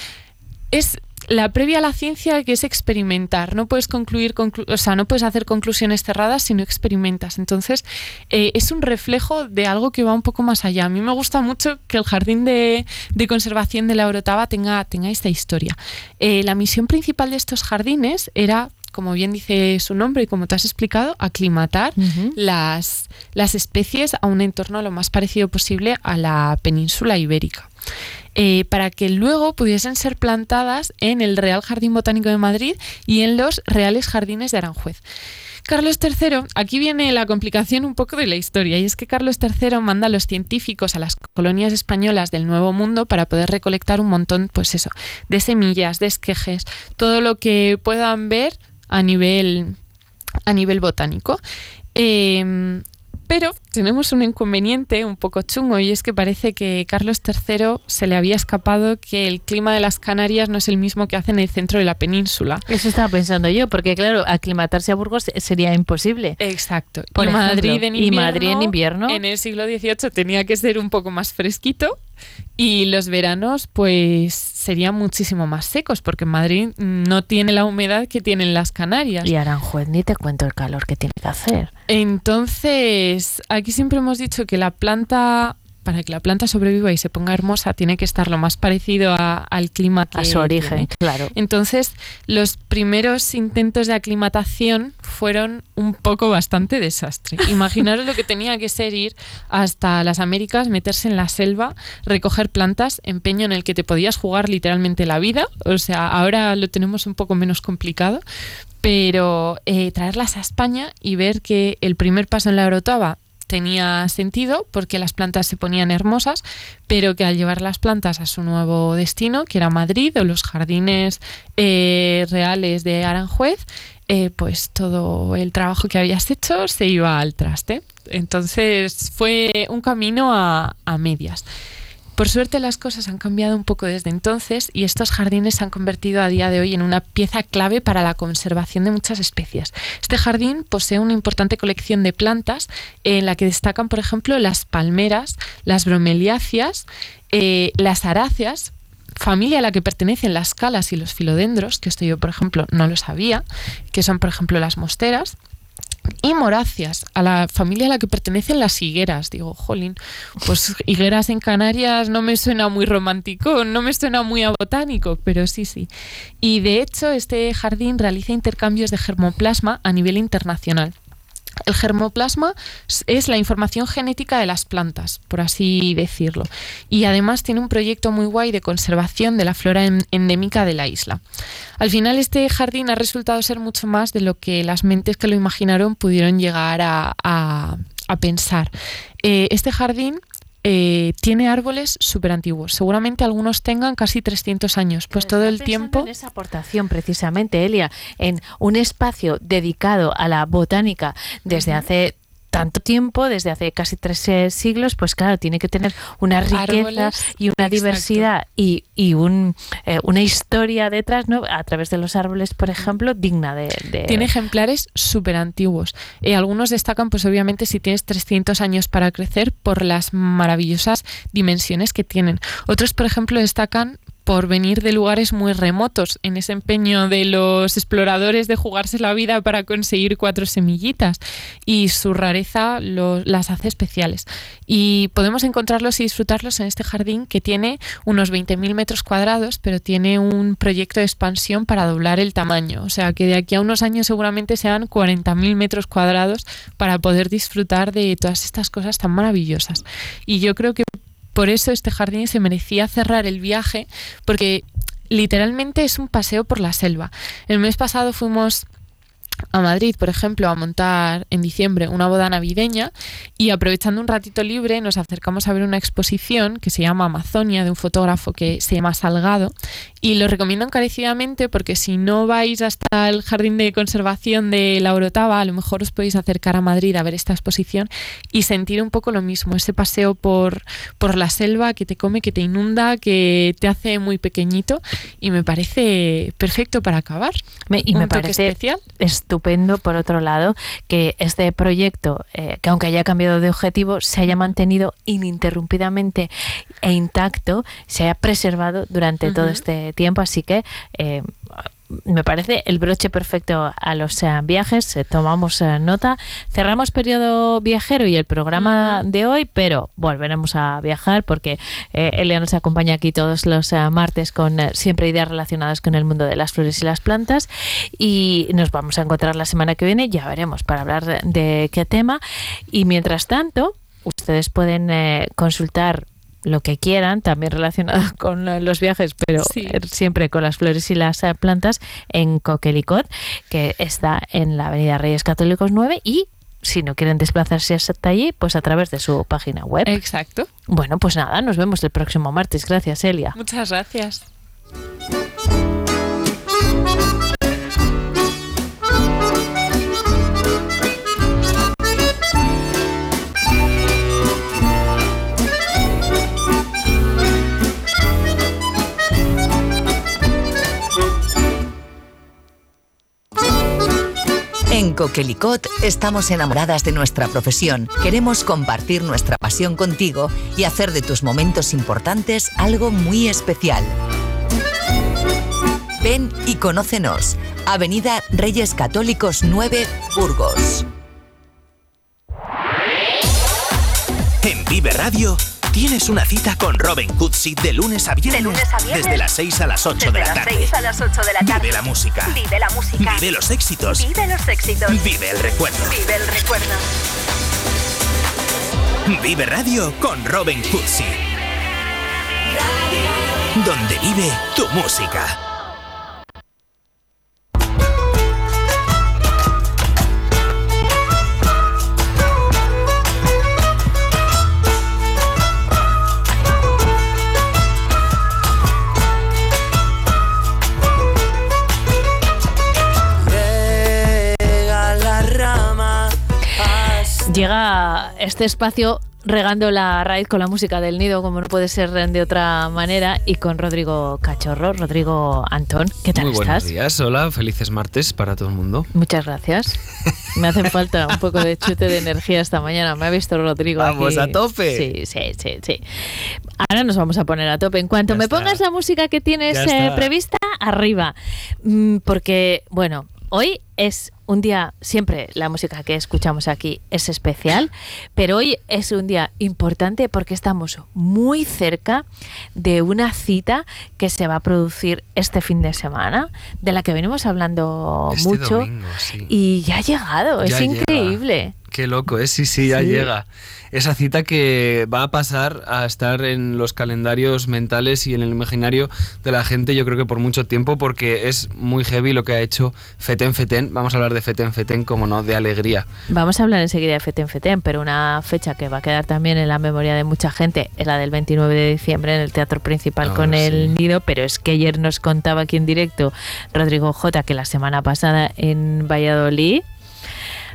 Es la previa a la ciencia que es experimentar. No puedes concluir, o sea, no puedes hacer conclusiones cerradas si no experimentas. Entonces, eh, es un reflejo de algo que va un poco más allá. A mí me gusta mucho que el jardín de, conservación de la Orotava tenga, tenga esta historia. Eh, la misión principal de estos jardines era como bien dice su nombre y como te has explicado, aclimatar las, las especies a un entorno lo más parecido posible a la península ibérica. Eh, para que luego pudiesen ser plantadas en el Real Jardín Botánico de Madrid y en los Reales Jardines de Aranjuez. Carlos III, aquí viene la complicación un poco de la historia, y es que Carlos III manda a los científicos a las colonias españolas del Nuevo Mundo para poder recolectar un montón, pues eso, de semillas, de esquejes, todo lo que puedan ver a nivel, a nivel botánico. Eh, pero tenemos un inconveniente un poco chungo y es que parece que Carlos III se le había escapado que el clima de las Canarias no es el mismo que hace en el centro de la península. Eso estaba pensando yo, porque claro, aclimatarse a Burgos sería imposible. Exacto. Por y, Madrid en invierno, y Madrid en invierno. En el siglo XVIII tenía que ser un poco más fresquito y los veranos, pues serían muchísimo más secos, porque Madrid no tiene la humedad que tienen las Canarias. Y Aranjuez, ni te cuento el calor que tiene que hacer. Entonces, aquí siempre hemos dicho que la planta para que la planta sobreviva y se ponga hermosa, tiene que estar lo más parecido al clima a su origen, claro. Entonces, los primeros intentos de aclimatación fueron un poco bastante desastre. Imaginaros lo que tenía que ser ir hasta las Américas, meterse en la selva, recoger plantas, empeño en el que te podías jugar literalmente la vida. O sea, ahora lo tenemos un poco menos complicado, pero eh, traerlas a España y ver que el primer paso en la Orotava tenía sentido porque las plantas se ponían hermosas, pero que al llevar las plantas a su nuevo destino, que era Madrid o los jardines eh, reales de Aranjuez, eh, pues todo el trabajo que habías hecho se iba al traste. Entonces fue un camino a medias. Por suerte las cosas han cambiado un poco desde entonces y estos jardines se han convertido a día de hoy en una pieza clave para la conservación de muchas especies. Este jardín posee una importante colección de plantas en la que destacan, por ejemplo, las palmeras, las bromeliáceas, eh, las aráceas, familia a la que pertenecen las calas y los filodendros, que esto yo, por ejemplo, no lo sabía, que son, por ejemplo, las mosteras, y moracias, a la familia a la que pertenecen las higueras. Digo, jolín, pues higueras en Canarias no me suena muy romántico, no me suena muy a botánico, pero sí, sí. Y de hecho, este jardín realiza intercambios de germoplasma a nivel internacional. El germoplasma es la información genética de las plantas, por así decirlo, y además tiene un proyecto muy guay de conservación de la flora endémica de la isla. Al final este jardín ha resultado ser mucho más de lo que las mentes que lo imaginaron pudieron llegar a, pensar. Eh, este jardín eh, tiene árboles súper antiguos. Seguramente algunos tengan casi 300 años. Pues todo el tiempo. En esa aportación, precisamente, Elia, en un espacio dedicado a la botánica desde hace tanto tiempo, desde hace casi tres eh, siglos, pues claro, tiene que tener una riqueza y una diversidad y, y un, eh, una historia detrás, ¿no? A través de los árboles, por ejemplo, digna de... Tiene ejemplares súper antiguos. Eh, algunos destacan, pues obviamente, si tienes 300 años para crecer, por las maravillosas dimensiones que tienen. Otros, por ejemplo, destacan por venir de lugares muy remotos, en ese empeño de los exploradores de jugarse la vida para conseguir cuatro semillitas. Y su rareza las hace especiales. Y podemos encontrarlos y disfrutarlos en este jardín que tiene unos 20.000 metros cuadrados, pero tiene un proyecto de expansión para doblar el tamaño. O sea que de aquí a unos años seguramente sean 40.000 metros cuadrados para poder disfrutar de todas estas cosas tan maravillosas. Y yo creo que por eso este jardín se merecía cerrar el viaje, porque literalmente es un paseo por la selva. El mes pasado fuimos a Madrid, por ejemplo, a montar en diciembre una boda navideña y aprovechando un ratito libre nos acercamos a ver una exposición que se llama Amazonia de un fotógrafo que se llama Salgado y lo recomiendo encarecidamente porque si no vais hasta el jardín de conservación de la Orotava, a lo mejor os podéis acercar a Madrid a ver esta exposición y sentir un poco lo mismo, ese paseo por, por la selva que te come, que te inunda, que te hace muy pequeñito y me parece perfecto para acabar. y me parece especial estupendo, por otro lado, que este proyecto, eh, que aunque haya cambiado de objetivo, se haya mantenido ininterrumpidamente e intacto, se haya preservado durante todo este tiempo. Así que eh, me parece el broche perfecto a los eh, viajes. Eh, tomamos eh, nota. Cerramos periodo viajero y el programa de hoy, pero volveremos a viajar porque Elia nos acompaña aquí todos los martes con siempre ideas relacionadas con el mundo de las flores y las plantas. Y nos vamos a encontrar la semana que viene. Ya veremos para hablar de, qué tema. Y mientras tanto, ustedes pueden consultar lo que quieran, también relacionado con los viajes, pero siempre con las flores y las eh, plantas, en Coquelicot, que está en la Avenida Reyes Católicos 9 y si no quieren desplazarse hasta allí, pues a través de su página web. Exacto. Bueno, pues nada, nos vemos el próximo martes. Gracias, Elia. Muchas gracias. Coquelicot estamos enamoradas de nuestra profesión. Queremos compartir nuestra pasión contigo y hacer de tus momentos importantes algo muy especial. Ven y conócenos. Avenida Reyes Católicos 9, Burgos. En Vive Radio. Tienes una cita con Robin Cootsy de lunes a viernes. De lunes a viernes. Desde las 6 a las 8 Desde de la las tarde. 6 a las 8 de la tarde. Vive la música. Vive la música. Vive los éxitos. Vive los éxitos. Vive el recuerdo. Vive el recuerdo. Vive Radio con Robin Cootsy. Donde vive tu música. Este espacio regando la raíz con la música del nido, como no puede ser de otra manera, y con Rodrigo Cachorro, Rodrigo Antón. ¿Qué tal Muy buenos estás? días, hola, felices martes para todo el mundo. Muchas gracias. Me hace falta un poco de chute de energía esta mañana. Me ha visto Rodrigo. Vamos, aquí. a tope. Sí, sí, sí, sí. Ahora nos vamos a poner a tope. En cuanto Ya me está. pongas la música que tienes eh, prevista, arriba. Mm, Porque, bueno, hoy es un día, siempre la música que escuchamos aquí es especial, pero hoy es un día importante porque estamos muy cerca de una cita que se va a producir este fin de semana, de la que venimos hablando Este mucho. domingo, sí. Y ya ha llegado, es llega. increíble. Qué loco, ¿eh? Sí, sí, ya Sí. llega. Esa cita que va a pasar a estar en los calendarios mentales y en el imaginario de la gente, yo creo que por mucho tiempo, porque es muy heavy lo que ha hecho Feten Feten. Vamos a hablar de Feten Feten, como no, de alegría. Vamos a hablar enseguida de Feten Feten, pero una fecha que va a quedar también en la memoria de mucha gente es la del 29 de diciembre en el Teatro Principal Ah, con el. Nido, pero es que ayer nos contaba aquí en directo Rodrigo J que la semana pasada en Valladolid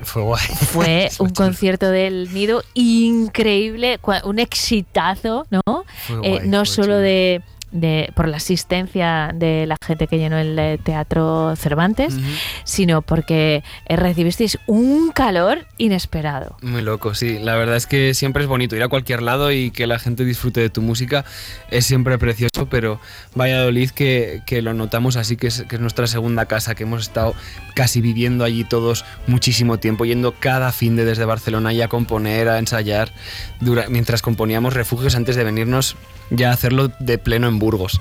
Fue guay. fue un concierto del Nido increíble, un exitazo, ¿no? Eh, no solo de, de- por la asistencia de la gente que llenó el eh, Teatro Cervantes, Ujú. sino porque eh, recibisteis un calor inesperado. Muy loco, sí. La verdad es que siempre es bonito ir a cualquier lado y que la gente disfrute de tu música es siempre precioso, pero Valladolid que, que lo notamos así, que es, que es nuestra segunda casa, que hemos estado casi viviendo allí todos muchísimo tiempo, yendo cada fin de desde Barcelona y a componer, a ensayar, dura- mientras componíamos refugios antes de venirnos ya a hacerlo de pleno en Burgos.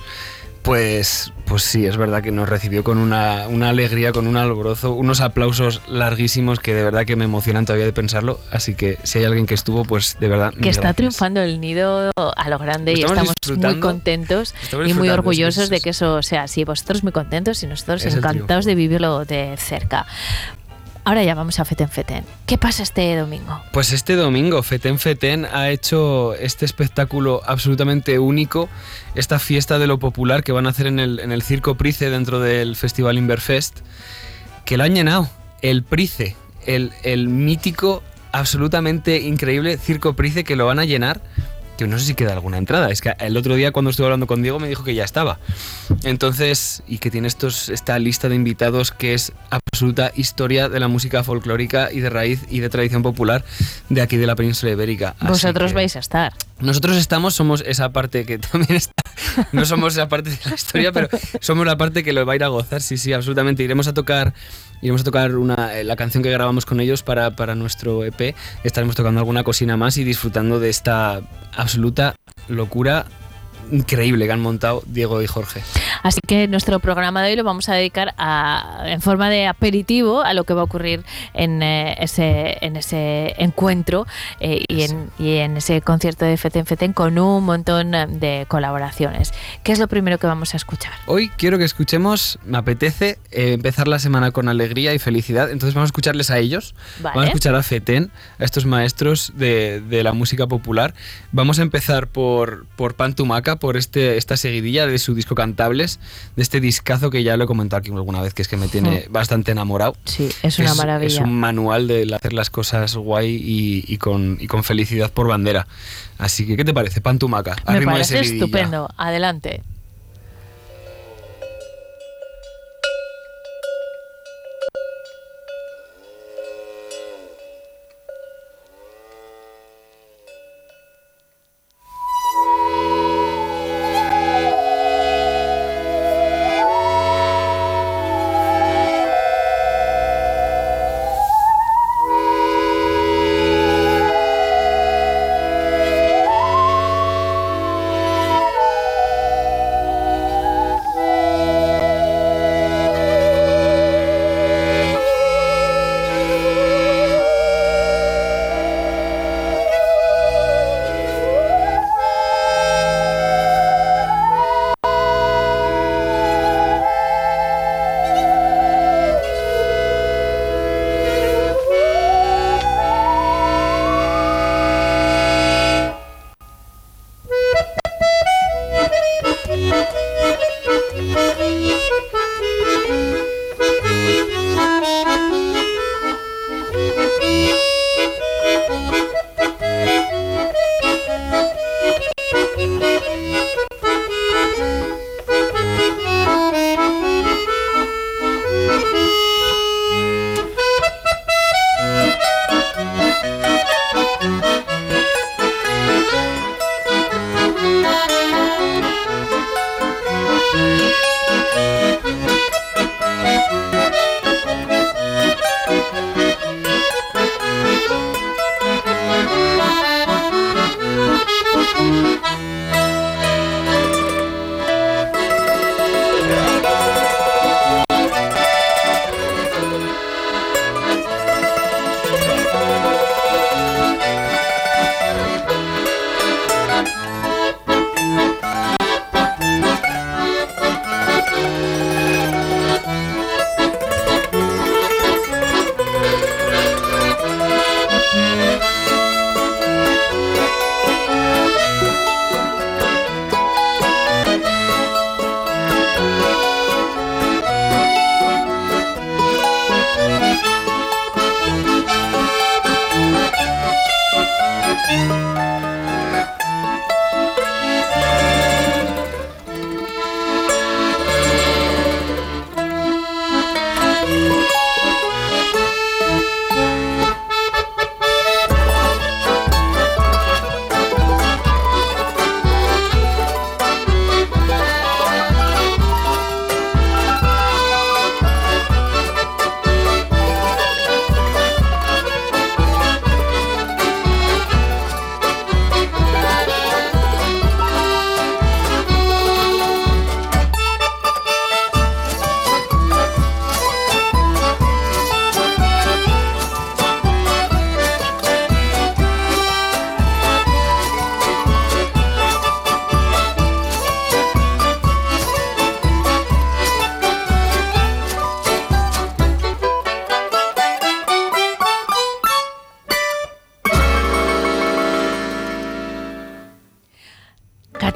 Pues, pues sí, es verdad que nos recibió con una, una alegría, con un alborozo, unos aplausos larguísimos que de verdad que me emocionan todavía de pensarlo. Así que si hay alguien que estuvo, pues de verdad. Que está gracias. triunfando el nido a lo grande y Estamos muy contentos estamos y muy orgullosos de que eso sea así. Vosotros muy contentos y nosotros Es encantados de vivirlo de cerca. Ahora ya vamos a Feten Feten. ¿Qué pasa este domingo? Pues este domingo Feten Feten ha hecho este espectáculo absolutamente único, esta fiesta de lo popular que van a hacer en el, en el Circo Price dentro del Festival Inverfest, que lo han llenado. El Price, el, el mítico, absolutamente increíble Circo Price que lo van a llenar. No sé si queda alguna entrada. Es que el otro día cuando estuve hablando con Diego me dijo que ya estaba. Entonces, y que tiene estos, esta lista de invitados que es absoluta historia de la música folclórica y de raíz y de tradición popular de aquí de la península ibérica. Así Vosotros vais a estar. Nosotros estamos, somos esa parte que también está. No somos esa parte de la historia, pero somos la parte que lo va a ir a gozar. Sí, sí, absolutamente. Iremos a tocar. Iremos a tocar una, eh, la canción que grabamos con ellos para, para nuestro EP. Estaremos tocando alguna cocina más y disfrutando de esta absoluta locura increíble que han montado Diego y Jorge. Así que nuestro programa de hoy lo vamos a dedicar a, en forma de aperitivo a lo que va a ocurrir en, eh, ese, en ese encuentro eh, y, en, y en ese concierto de Feten Feten con un montón de colaboraciones. ¿Qué es lo primero que vamos a escuchar? Hoy quiero que escuchemos, me apetece eh, empezar la semana con alegría y felicidad, entonces vamos a escucharles a ellos, Vale. vamos a escuchar a Feten, a estos maestros de, de la música popular. Vamos a empezar por, por Pantumaca, por este, esta seguidilla de su disco Cantables, de este discazo que ya lo he comentado aquí alguna vez, que es que me tiene bastante enamorado. Sí, es una maravilla. Es un manual de hacer las cosas guay y, y con, y con felicidad por bandera. Así que, ¿qué te parece? Pantumaca. a Me ritmo parece estupendo. Adelante.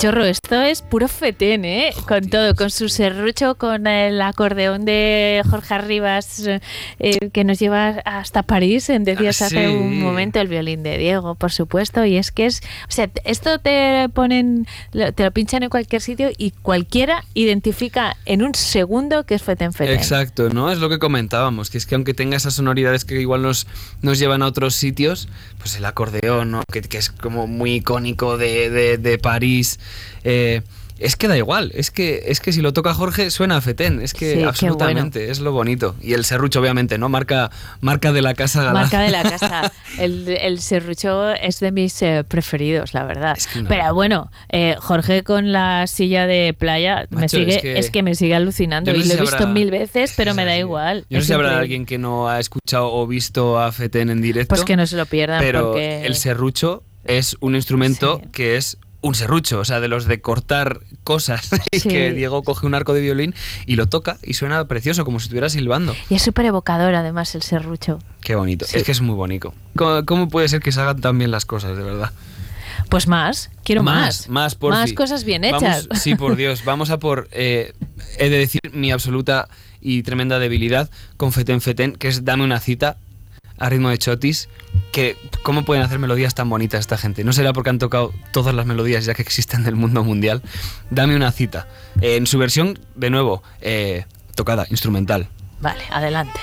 Esto es puro fetén, ¿eh? Con todo, con su serrucho, con el acordeón de Jorge Arribas eh, que nos lleva hasta París, en decías Ah, hace un momento, el violín de Diego, por supuesto, y es que es, o sea, esto te ponen, te lo pinchan en cualquier sitio y cualquiera identifica en un segundo que es fetén fetén. Exacto, ¿no? Es lo que comentábamos, que es que aunque tenga esas sonoridades que igual nos, nos llevan a otros sitios, pues el acordeón, que es como muy icónico de, de- de París, eh, es que da igual, es que, es que si lo toca Jorge suena a Fetén, es que Sí, absolutamente, es lo bonito. Y el serrucho, obviamente, ¿no? Marca, marca de la casa. Marca de la casa. El, el serrucho es de mis eh, preferidos, la verdad. no. Pero bueno, eh, Jorge con la silla de playa me sigue, es es que- me sigue alucinando. No y lo he visto habrá- mil veces, pero me da igual. Yo no sé si habrá alguien que no ha escuchado o visto a Fetén en directo. Pues que no se lo pierdan, Pero porque- el serrucho es un instrumento que es un serrucho, o sea, de los de cortar cosas. Y Sí. que Diego coge un arco de violín y lo toca y suena precioso, como si estuviera silbando. Y es súper evocador, además, el serrucho. Qué bonito. Es que es muy bonito. ¿Cómo, cómo puede ser que se hagan tan bien las cosas, de verdad? Pues más, quiero más. Más, por Más cosas bien hechas. sí, por Dios. Vamos a por, eh, he de decir, mi absoluta y tremenda debilidad con Fetén Fetén, que es Dame una cita a ritmo de chotis. Que, ¿Cómo pueden hacer melodías tan bonitas esta gente? No será porque han tocado todas las melodías ya que existen del mundo mundial. Dame una cita. Eh, en su versión, de nuevo, eh, tocada, instrumental. Vale, adelante.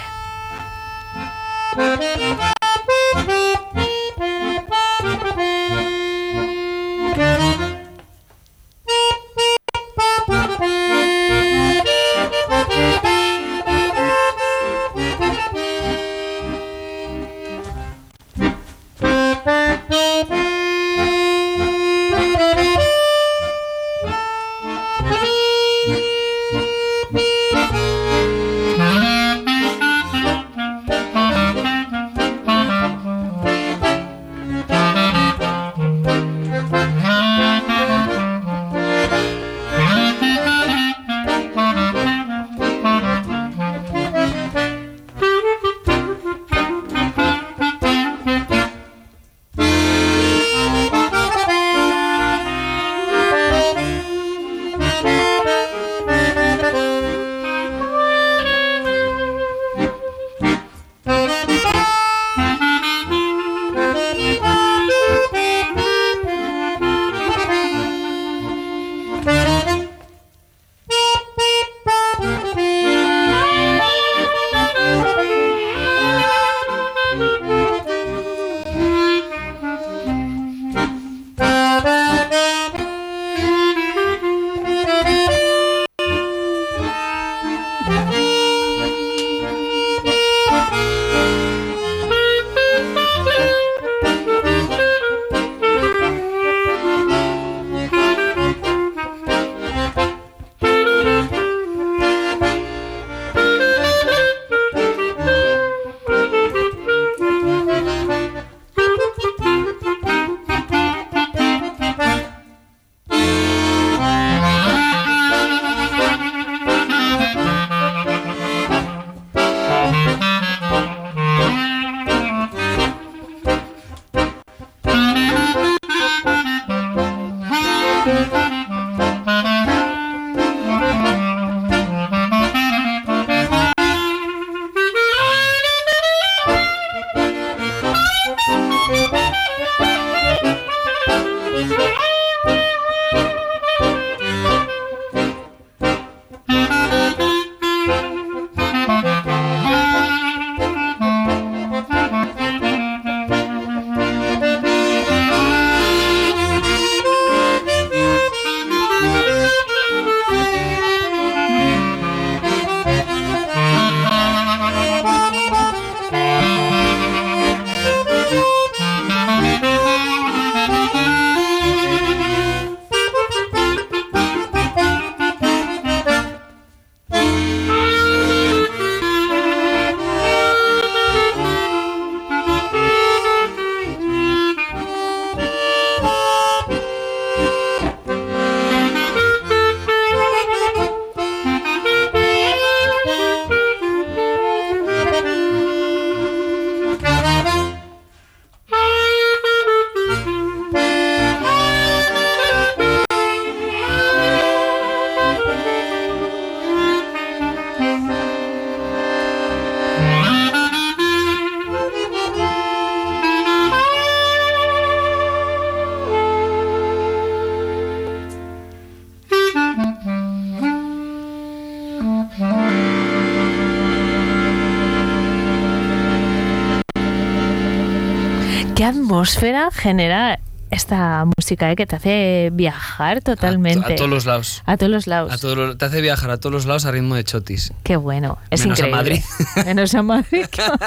Atmósfera genera esta música eh, que te hace viajar totalmente? A, todos los lados. A todos los lados. A todos te hace viajar a todos los lados a ritmo de chotis. Qué bueno. Es Menos a increíble. Madrid. Menos a Madrid.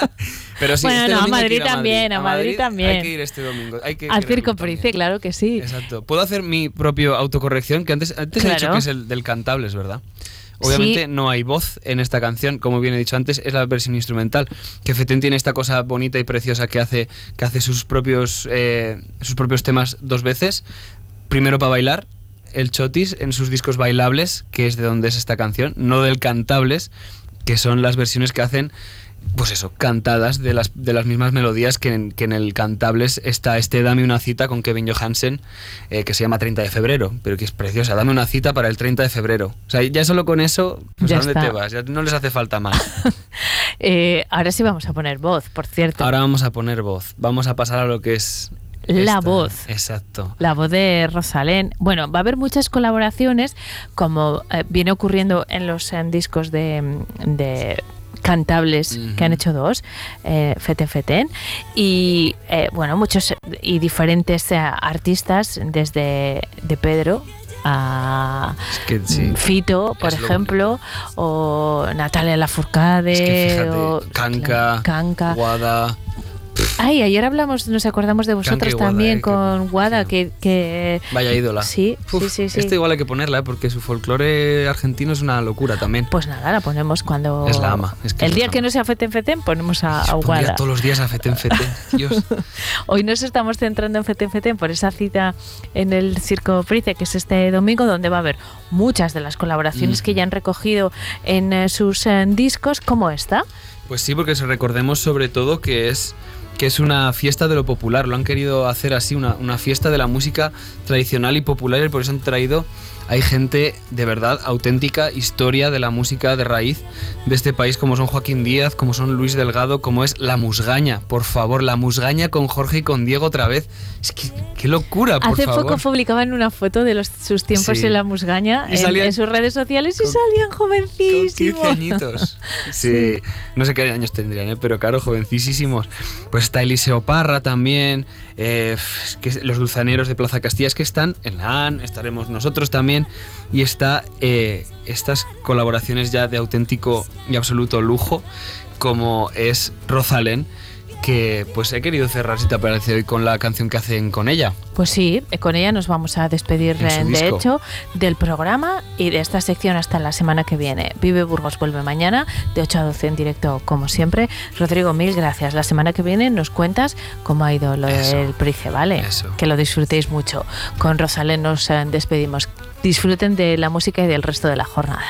Pero sí, Bueno, este no, a domingo hay que Madrid también, a Madrid también. Hay que ir este domingo. Hay que Al circo también. Price, claro que sí. Exacto. Puedo hacer mi propio autocorrección, que antes, antes he dicho Claro. que es el del cantables, ¿verdad? Obviamente no hay voz en esta canción, como bien he dicho antes, es la versión instrumental. Que Feten tiene esta cosa bonita y preciosa que hace, que hace sus propios eh, sus propios temas dos veces. Primero para bailar, el chotis en sus discos bailables, que es de donde es esta canción, no del cantables, que son las versiones que hacen pues eso, cantadas de las, de las mismas melodías que en, que en el Cantables está este Dame una cita con Kevin Johansen, eh, que se llama 30 de febrero, pero que es preciosa. Dame una cita para el 30 de febrero. O sea, ya solo con eso, pues Ya ¿a dónde está. te vas? Ya no les hace falta más. Eh, ahora sí vamos a poner voz, por cierto. Ahora vamos a poner voz. Vamos a pasar a lo que es... La esta. voz. Exacto. La voz de Rosalén. Bueno, va a haber muchas colaboraciones, como eh, viene ocurriendo en los discos de, de cantables que han hecho dos, eh, Feten Feten, y eh, bueno, muchos y diferentes eh, artistas, desde de Pedro a Es que sí. Fito, por Es ejemplo, o Natalia Lafourcade, Es que fíjate, o Kanka, Kanka. Guada... Ay, ayer hablamos, nos acordamos de vosotros también eh, con Guada, que, que Vaya ídola. Sí, Uf, sí, sí, sí. Esta igual hay que ponerla, ¿eh? porque su folclore argentino es una locura también. Pues nada, la ponemos cuando. Es la ama, es que el día la que no sea Feten Feten, ponemos a, a Guada. todos los días a Feten Feten. Dios. Hoy nos estamos centrando en Feten Feten por esa cita en el Circo Price, que es este domingo, donde va a haber muchas de las colaboraciones Mm. que ya han recogido en eh, sus eh, discos, como esta. Pues sí, porque recordemos sobre todo que es que es una fiesta de lo popular. Lo han querido hacer así, una, una fiesta de la música tradicional y popular, y por eso han traído. Hay gente de verdad auténtica, historia de la música de raíz de este país, como son Joaquín Díaz, como son Luis Delgado, como es La Musgaña. Por favor, La Musgaña con Jorge y con Diego otra vez. Es que, qué locura, por Hace favor. poco publicaban una foto de los, sus tiempos Sí. en la musgaña en, sus redes sociales y con- salían Con jovencísimos. 15 añitos. Sí, no sé qué años tendrían, ¿eh? pero claro, jovencísimos. Pues está Eliseo Parra también, eh, es que los dulzaneros de Plaza Castilla es que están en la AN, estaremos nosotros también, y está eh, estas colaboraciones ya de auténtico y absoluto lujo, como es Rosalén, que pues he querido cerrar, si te parece, hoy con la canción que hacen con ella. Pues sí, eh, con ella nos vamos a despedir, de disco. hecho, del programa y de esta sección hasta la semana que viene. Vive Burgos vuelve mañana, de 8 a 12 en directo, como siempre. Rodrigo, mil gracias. La semana que viene nos cuentas cómo ha ido lo Eso. del Price, ¿vale? Eso. Que lo disfrutéis mucho. Con Rosalén nos eh, despedimos disfruten de la música y del resto de la jornada.